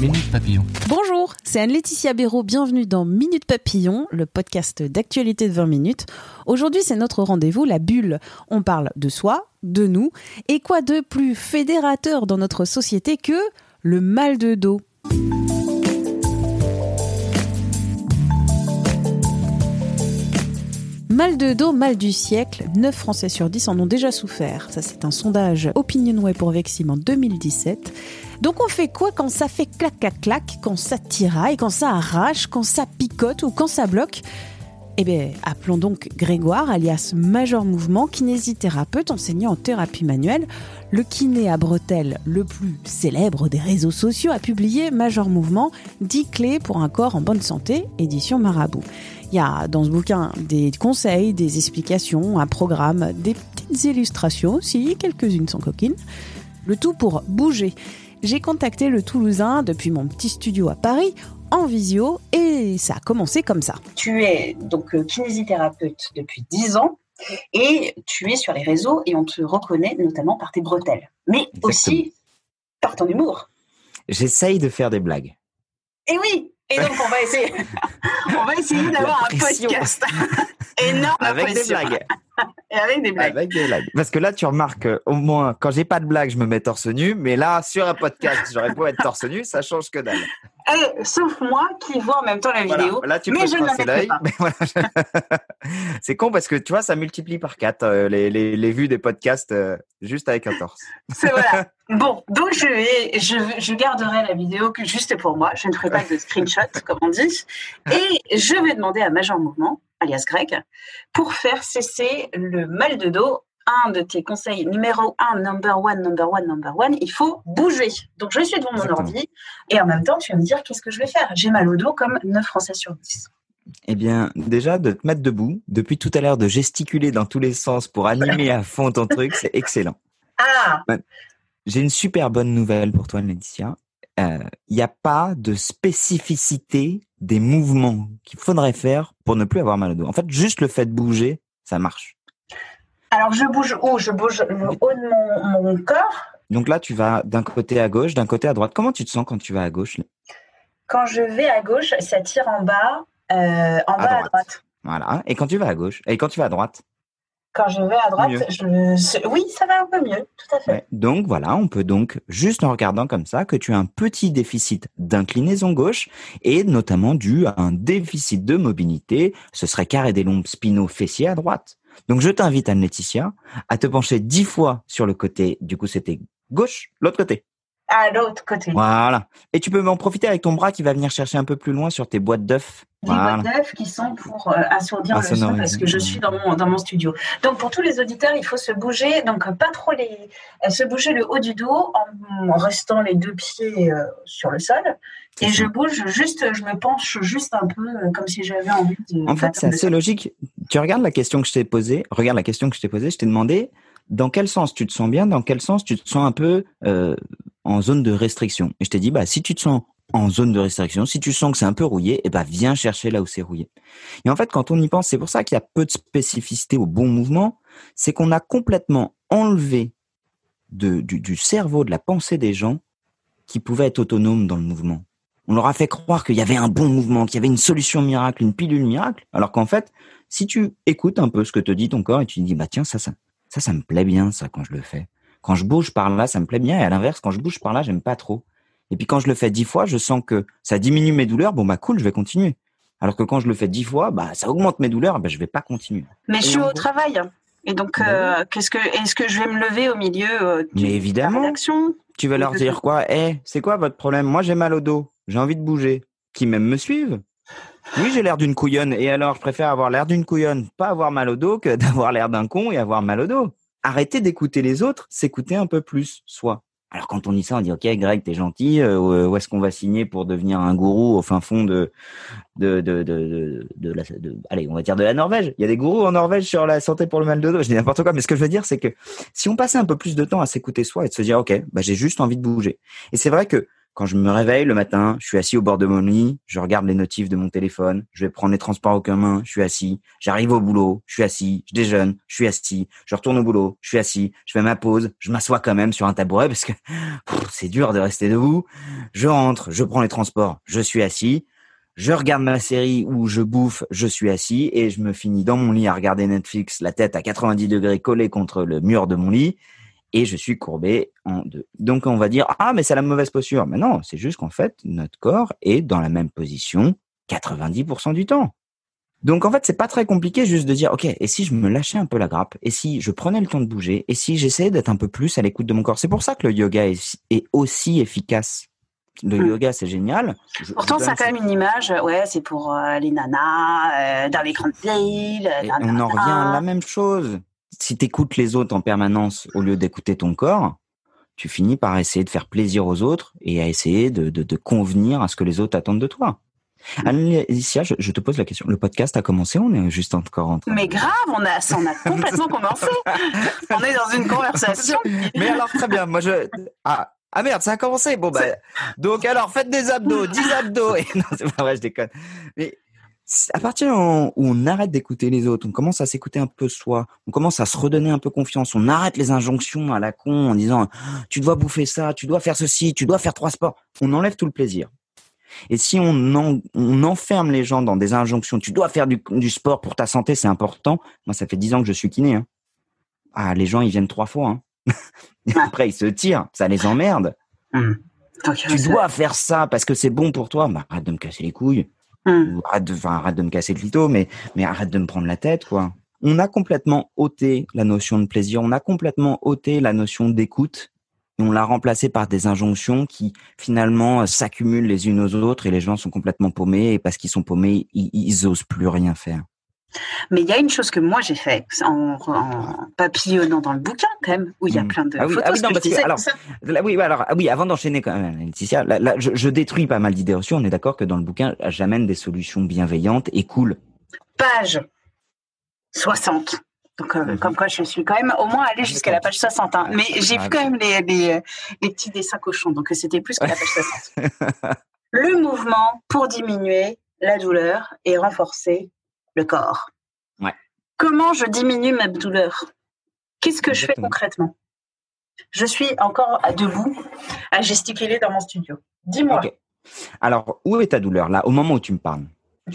Minute Papillon. Bonjour, c'est Anne-Laetitia Béraud. Bienvenue dans Minute Papillon, le podcast d'actualité de 20 minutes. Aujourd'hui, c'est notre rendez-vous, la bulle. On parle de soi, de nous. Et quoi de plus fédérateur dans notre société que le mal de dos? Mal de dos, mal du siècle, 9 Français sur 10 en ont déjà souffert. Ça, c'est un sondage Opinionway pour Vexim en 2017. Donc on fait quoi quand ça fait clac clac clac, quand ça tiraille, quand ça arrache, quand ça picote ou quand ça bloque? Eh bien, appelons donc Grégoire, alias Major Mouvement, kinésithérapeute enseignant en thérapie manuelle. Le kiné à bretelles le plus célèbre des réseaux sociaux a publié Major Mouvement, 10 clés pour un corps en bonne santé, édition Marabout. Il y a dans ce bouquin des conseils, des explications, un programme, des petites illustrations aussi, quelques-unes sont coquines. Le tout pour bouger j'ai contacté le Toulousain depuis mon petit studio à Paris en visio et ça a commencé comme ça. Tu es donc euh, kinésithérapeute depuis 10 ans et tu es sur les réseaux et on te reconnaît notamment par tes bretelles, mais aussi par ton humour. J'essaye de faire des blagues. Et oui, et donc on va essayer, on va essayer d'avoir un podcast énorme avec des blagues. Et avec des blagues. Avec des blagues. Parce que là, tu remarques, au moins, quand j'ai pas de blague, je me mets torse nu. Mais là, sur un podcast, j'aurais beau être torse nu, ça change que dalle. Eh, sauf moi qui vois en même temps la Voilà. vidéo. Là, tu mais peux je ne l'œil. voilà, je- C'est con parce que tu vois, ça multiplie par quatre euh, les, les, les vues des podcasts euh, juste avec un torse. C'est voilà. Bon, donc je, vais, je, je garderai la vidéo que juste pour moi. Je ne ferai pas de screenshot, comme on dit. Et je vais demander à Major Mouvement, alias Greg, pour faire cesser le mal de dos. Un de tes conseils numéro un, number one, number one, number one, il faut bouger. Donc je suis devant mon Exactement. ordi et en même temps, tu vas me dire qu'est-ce que je vais faire? J'ai mal au dos comme 9 Français sur 10. Eh bien, déjà, de te mettre debout, depuis tout à l'heure, de gesticuler dans tous les sens pour animer à fond ton truc, c'est excellent. Ah, J'ai une super bonne nouvelle pour toi, Laetitia. Euh, Il n'y a pas de spécificité des mouvements qu'il faudrait faire pour ne plus avoir mal au dos. En fait, juste le fait de bouger, ça marche. alors je bouge où? Je bouge le haut de mon, mon corps. Donc là, tu vas d'un côté à gauche, d'un côté à droite. Comment tu te sens quand tu vas à gauche Quand je vais à gauche, ça tire en bas, euh, en bas à droite. droite. Voilà. Et quand tu vas à gauche Et quand tu vas à droite? Quand je vais à droite, Mieux. je... oui, ça va un peu mieux, tout à fait. Ouais. Donc voilà, on peut donc, juste en regardant comme ça, que tu as un petit déficit d'inclinaison gauche et notamment dû à un déficit de mobilité. Ce serait carré des lombes spinaux-fessiers à droite. Donc je t'invite, Anne-Laetitia, à te pencher dix fois sur le côté, du coup c'était gauche, l'autre côté. À l'autre côté. Voilà. Et tu peux en profiter avec ton bras qui va venir chercher un peu plus loin sur tes boîtes d'œufs. Les Voilà. boîtes d'œufs qui sont pour euh, assourdir le son parce que je suis dans mon, dans mon studio. Donc pour tous les auditeurs, il faut se bouger, donc pas trop les, euh, se bouger le haut du dos en, restant les deux pieds euh, sur le sol. Et ça. je bouge juste, je me penche juste un peu euh, comme si j'avais envie de. En fait, c'est assez logique. Tu regardes la question que je t'ai posée, regarde la question que je t'ai posée, je t'ai demandé dans quel sens tu te sens bien, dans quel sens tu te sens un peu euh, en zone de restriction. Et je t'ai dit, bah, si tu te sens en zone de restriction, si tu sens que c'est un peu rouillé, eh ben, viens chercher là où c'est rouillé. Et en fait, quand on y pense, c'est pour ça qu'il y a peu de spécificité au bon mouvement, c'est qu'on a complètement enlevé de, du, cerveau, de la pensée des gens qui pouvaient être autonomes dans le mouvement. On leur a fait croire qu'il y avait un bon mouvement, qu'il y avait une solution miracle, une pilule miracle, alors qu'en fait, si tu écoutes un peu ce que te dit ton corps et tu dis, bah tiens, ça, ça, ça, ça me plaît bien, ça, quand je le fais. Quand je bouge par là, ça me plaît bien, et à l'inverse, quand je bouge par là, j'aime pas trop. Et puis quand je le fais dix fois, je sens que ça diminue mes douleurs, bon bah cool, je vais continuer. Alors que quand je le fais dix fois, bah ça augmente mes douleurs, bah je vais pas continuer. Mais je suis au gros- travail. Et donc, Ben euh, qu'est-ce que, est-ce que je vais me lever au milieu euh, du- Mais de la évidemment. rédaction Tu vas leur dire quoi? Eh, c'est quoi votre problème? Moi, j'ai mal au dos. J'ai envie de bouger. Qui même me suivent Oui, j'ai l'air d'une couillonne. Et alors, je préfère avoir l'air d'une couillonne, pas avoir mal au dos, que d'avoir l'air d'un con et avoir mal au dos. Arrêtez d'écouter les autres, s'écouter un peu plus, soi. Alors quand on dit ça, on dit ok Greg, t'es gentil. Euh, où est-ce qu'on va signer pour devenir un gourou au fin fond de de de de, de, la, allez, on va dire de la Norvège. Il y a des gourous en Norvège sur la santé pour le mal de dos. Je dis n'importe quoi, mais ce que je veux dire, c'est que si on passait un peu plus de temps à s'écouter soi et de se dire ok, bah j'ai juste envie de bouger. Et c'est vrai que quand je me réveille le matin, je suis assis au bord de mon lit, je regarde les notifs de mon téléphone, je vais prendre les transports en commun, je suis assis, j'arrive au boulot, je suis assis, je déjeune, je suis assis, je retourne au boulot, je suis assis, je fais ma pause, je m'assois quand même sur un tabouret parce que c'est dur de rester debout. Je rentre, je prends les transports, je suis assis, je regarde ma série ou je bouffe, je suis assis et je me finis dans mon lit à regarder Netflix, la tête à 90 degrés collée contre le mur de mon lit et je suis courbé en deux. Donc on va dire ah mais c'est la mauvaise posture. Mais non, c'est juste qu'en fait notre corps est dans la même position 90% du temps. Donc en fait c'est pas très compliqué juste de dire ok et si je me lâchais un peu la grappe? Et si je prenais le temps de bouger? Et si j'essayais d'être un peu plus à l'écoute de mon corps? C'est pour ça que le yoga est, aussi efficace. Le hmm. yoga, c'est génial. Pourtant, ça a quand même une image. Ouais, c'est pour euh, les nanas, euh, dans les grandes villes. on en revient à la même chose si tu écoutes les autres en permanence au lieu d'écouter ton corps, tu finis par essayer de faire plaisir aux autres et à essayer de, de, convenir à ce que les autres attendent de toi. Alicia, je, je, te pose la question. Le podcast a commencé, on est juste encore en train. Mais grave, on a, on a complètement commencé. On est dans une conversation. Mais alors très bien. Moi je ah ah merde, ça a commencé. Bon bah donc alors faites des abdos, 10 abdos. Et non, c'est pas vrai, je déconne. Mais à partir où on arrête d'écouter les autres, on commence à s'écouter un peu soi, on commence à se redonner un peu confiance, on arrête les injonctions à la con en disant tu dois bouffer ça, tu dois faire ceci, tu dois faire trois sports, on enlève tout le plaisir. Et si on, enferme les gens dans des injonctions, tu dois faire du, sport pour ta santé, c'est important. Moi, ça fait dix ans que je suis kiné. Hein. Ah, les gens, ils viennent trois fois. Hein. Après, ils se tirent, ça les emmerde. Mmh. Tu dois faire ça parce que c'est bon pour toi. Bah, arrête de me casser les couilles. Mmh. arrête de, de me casser le clito, mais, arrête de me prendre la tête, quoi. On a complètement ôté la notion de plaisir, on a complètement ôté la notion d'écoute, et on l'a remplacé par des injonctions qui finalement s'accumulent les unes aux autres et les gens sont complètement paumés et parce qu'ils sont paumés, ils, ils osent plus rien faire. Mais il y a une chose que moi j'ai fait en, papillonnant dans le bouquin quand même, où il y a mm. plein de ah oui, photos. Ah oui, non, alors, oui, alors, ah oui, avant d'enchaîner quand même, Laetitia, là, je, je, détruis pas mal d'idées reçues. On est d'accord que dans le bouquin, j'amène des solutions bienveillantes et cool. Page 60. Donc, euh, mhm. comme quoi, je suis quand même au moins allée jusqu'à la page 60. Hein. Mais j'ai vu quand même les, les, les, petits dessins cochons, donc c'était plus que la page 60. le mouvement pour diminuer la douleur et renforcer le corps. Ouais. Comment je diminue ma douleur? Qu'est-ce que je fais concrètement? Je suis encore debout à gesticuler dans mon studio. Dis-moi. Alors, où est ta douleur? Là, au moment où tu me parles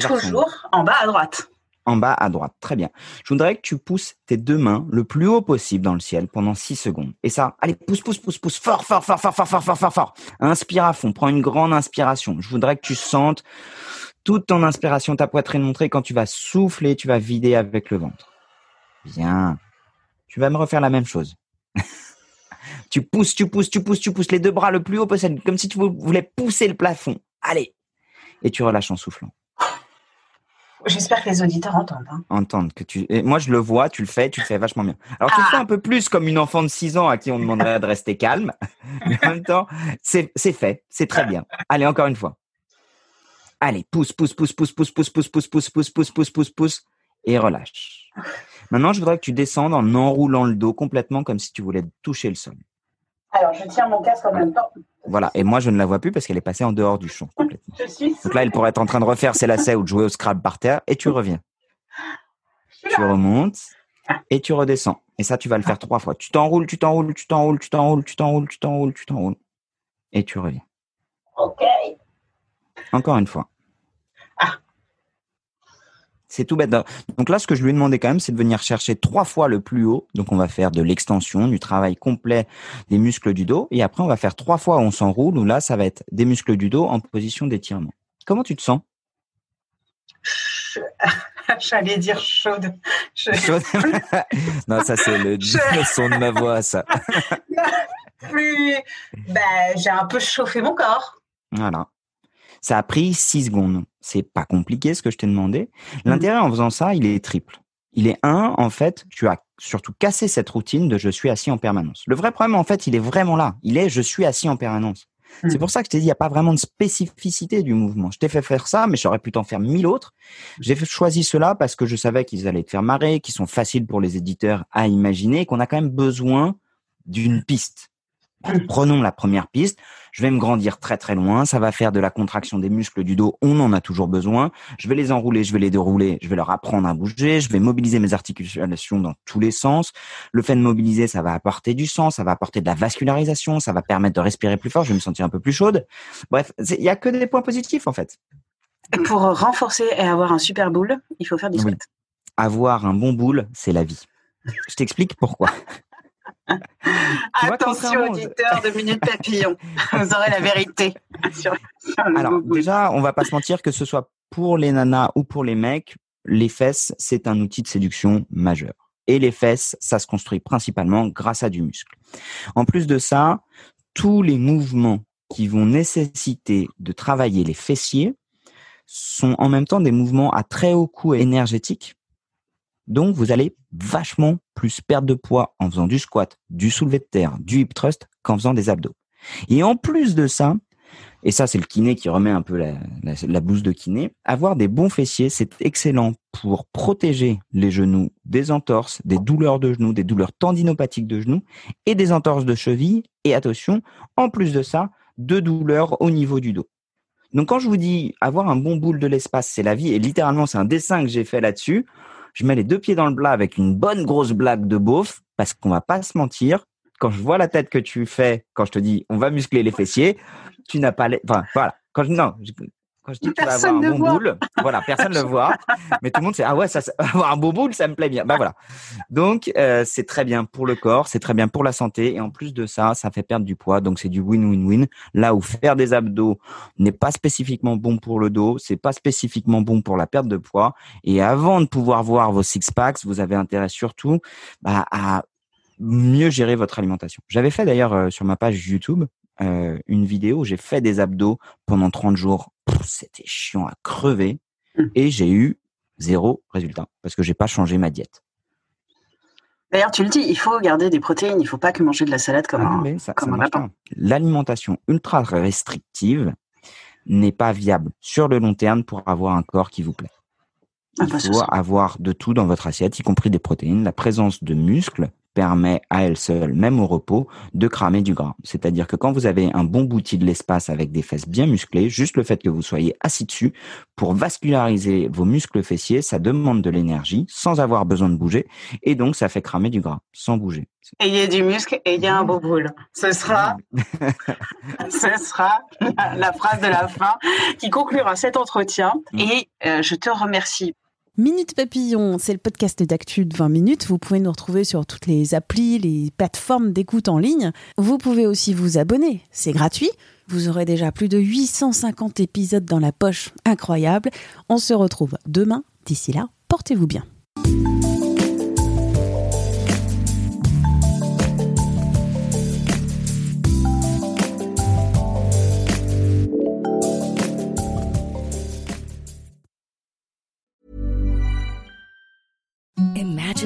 Toujours en bas à droite. En bas à droite, très bien. Je voudrais que tu pousses tes deux mains le plus haut possible dans le ciel pendant 6 secondes. Et ça, allez, pousse, pousse, pousse, pousse, fort, fort, fort, fort, fort, fort, fort, fort, fort. Inspire à fond, prends une grande inspiration. Je voudrais que tu sentes toute ton inspiration, ta poitrine montrée. Quand tu vas souffler, tu vas vider avec le ventre. Bien. Tu vas me refaire la même chose. tu pousses, tu pousses, tu pousses, tu pousses les deux bras le plus haut possible, comme si tu voulais pousser le plafond. Allez. Et tu relâches en soufflant. J'espère que les auditeurs entendent. Hein. Entendent que tu. Et moi, je le vois, tu le fais, tu le fais vachement bien. Alors, tu le fais un peu plus comme une enfant de 6 ans à qui on demanderait de rester calme. Mais en même temps, c'est fait, c'est très bien. Allez, encore une fois. Allez, pousse, pousse, pousse, pousse, pousse, pousse, pousse, pousse, pousse, pousse, pousse, pousse, pousse, pousse, et relâche. Maintenant, je voudrais que tu descendes en enroulant le dos complètement comme si tu voulais toucher le sol. Alors, je tiens mon casque en même temps. Voilà, et moi, je ne la vois plus parce qu'elle est passée en dehors du champ complètement. Donc là, elle pourrait être en train de refaire ses lacets ou de jouer au Scrabble par terre, et tu reviens. Tu remontes et tu redescends. Et ça, tu vas le faire trois fois. Tu t'enroules, tu t'enroules, tu t'enroules, tu t'enroules, tu t'enroules, tu t'enroules, tu t'enroules. Et tu reviens. OK. Encore une fois. Ah. C'est tout bête. Donc là, ce que je lui ai demandé quand même, c'est de venir chercher trois fois le plus haut. Donc on va faire de l'extension, du travail complet des muscles du dos. Et après, on va faire trois fois où on s'enroule, où là, ça va être des muscles du dos en position d'étirement. Comment tu te sens? J'allais dire chaude. non, ça c'est le, son de ma voix, ça. Ben, j'ai un peu chauffé mon corps. Voilà. Ça a pris six secondes. C'est pas compliqué ce que je t'ai demandé. L'intérêt en faisant ça, il est triple. Il est un, en fait, tu as surtout cassé cette routine de je suis assis en permanence. Le vrai problème, en fait, il est vraiment là. Il est je suis assis en permanence. Hmm. C'est pour ça que je t'ai dit, il n'y a pas vraiment de spécificité du mouvement. Je t'ai fait faire ça, mais j'aurais pu t'en faire mille autres. J'ai choisi cela parce que je savais qu'ils allaient te faire marrer, qu'ils sont faciles pour les éditeurs à imaginer, qu'on a quand même besoin d'une piste. Prenons la première piste. Je vais me grandir très très loin. Ça va faire de la contraction des muscles du dos. On en a toujours besoin. Je vais les enrouler, je vais les dérouler. Je vais leur apprendre à bouger. Je vais mobiliser mes articulations dans tous les sens. Le fait de mobiliser, ça va apporter du sang, ça va apporter de la vascularisation, ça va permettre de respirer plus fort. Je vais me sentir un peu plus chaude. Bref, il y a que des points positifs en fait. Pour renforcer et avoir un super boule, il faut faire du Oui. squat. Avoir un bon boule, c'est la vie. Je t'explique pourquoi. Attention, auditeurs de Minute Papillon. Vous aurez la vérité sur, sur le Alors déjà, on va pas se mentir que ce soit pour les nanas ou pour les mecs, les fesses, c'est un outil de séduction majeur. Et les fesses, ça se construit principalement grâce à du muscle. En plus de ça, tous les mouvements qui vont nécessiter de travailler les fessiers sont en même temps des mouvements à très haut coût énergétique. Donc, vous allez vachement plus perdre de poids en faisant du squat, du soulevé de terre, du hip thrust qu'en faisant des abdos. Et en plus de ça, et ça, c'est le kiné qui remet un peu la, la, blouse de kiné. Avoir des bons fessiers, c'est excellent pour protéger les genoux des entorses, des douleurs de genoux, des douleurs tendinopathiques de genoux et des entorses de cheville. Et attention, en plus de ça, de douleurs au niveau du dos. Donc quand je vous dis avoir un bon boule de l'espace, c'est la vie, et littéralement c'est un dessin que j'ai fait là-dessus, je mets les deux pieds dans le plat avec une bonne grosse blague de beauf, parce qu'on va pas se mentir, quand je vois la tête que tu fais, quand je te dis on va muscler les fessiers, tu n'as pas les... Enfin, voilà. Quand non, quand je dis que tu vas Personne avoir un ne bon voit. boule, voilà, personne ne le voit, mais tout le monde sait, ah ouais, ça, avoir un beau boule, ça me plaît bien. Bah voilà. Donc, euh, c'est très bien pour le corps, c'est très bien pour la santé, et en plus de ça, ça fait perdre du poids, donc c'est du win-win-win. Là où faire des abdos n'est pas spécifiquement bon pour le dos, c'est pas spécifiquement bon pour la perte de poids, et avant de pouvoir voir vos six packs, vous avez intérêt surtout bah, à mieux gérer votre alimentation. J'avais fait d'ailleurs euh, sur ma page YouTube euh, une vidéo où j'ai fait des abdos pendant 30 jours. C'était chiant à crever Mm. et j'ai eu zéro résultat parce que j'ai pas changé ma diète. D'ailleurs, tu le dis, il faut garder des protéines, il faut pas que manger de la salade comme Ah un. ça, comme ça un marche lapin. pas. L'alimentation ultra restrictive n'est pas viable sur le long terme pour avoir un corps qui vous plaît. Ah Il bah, faut avoir de tout dans votre assiette, y compris des protéines. La présence de muscles permet à elle seule, même au repos, de cramer du gras. C'est-à-dire que quand vous avez un bon bouti de l'espace avec des fesses bien musclées, juste le fait que vous soyez assis dessus, pour vasculariser vos muscles fessiers, ça demande de l'énergie sans avoir besoin de bouger, et donc ça fait cramer du gras sans bouger. Ayez du muscle et il y a un beau boule. Ce sera, ce sera la, la phrase de la fin qui conclura cet entretien. Mm. Et euh, je te remercie. Minute Papillon, c'est le podcast d'actu de 20 minutes. Vous pouvez nous retrouver sur toutes les applis, les plateformes d'écoute en ligne. Vous pouvez aussi vous abonner, c'est gratuit. Vous aurez déjà plus de 850 épisodes dans la poche, incroyable. On se retrouve demain. D'ici là, portez-vous bien.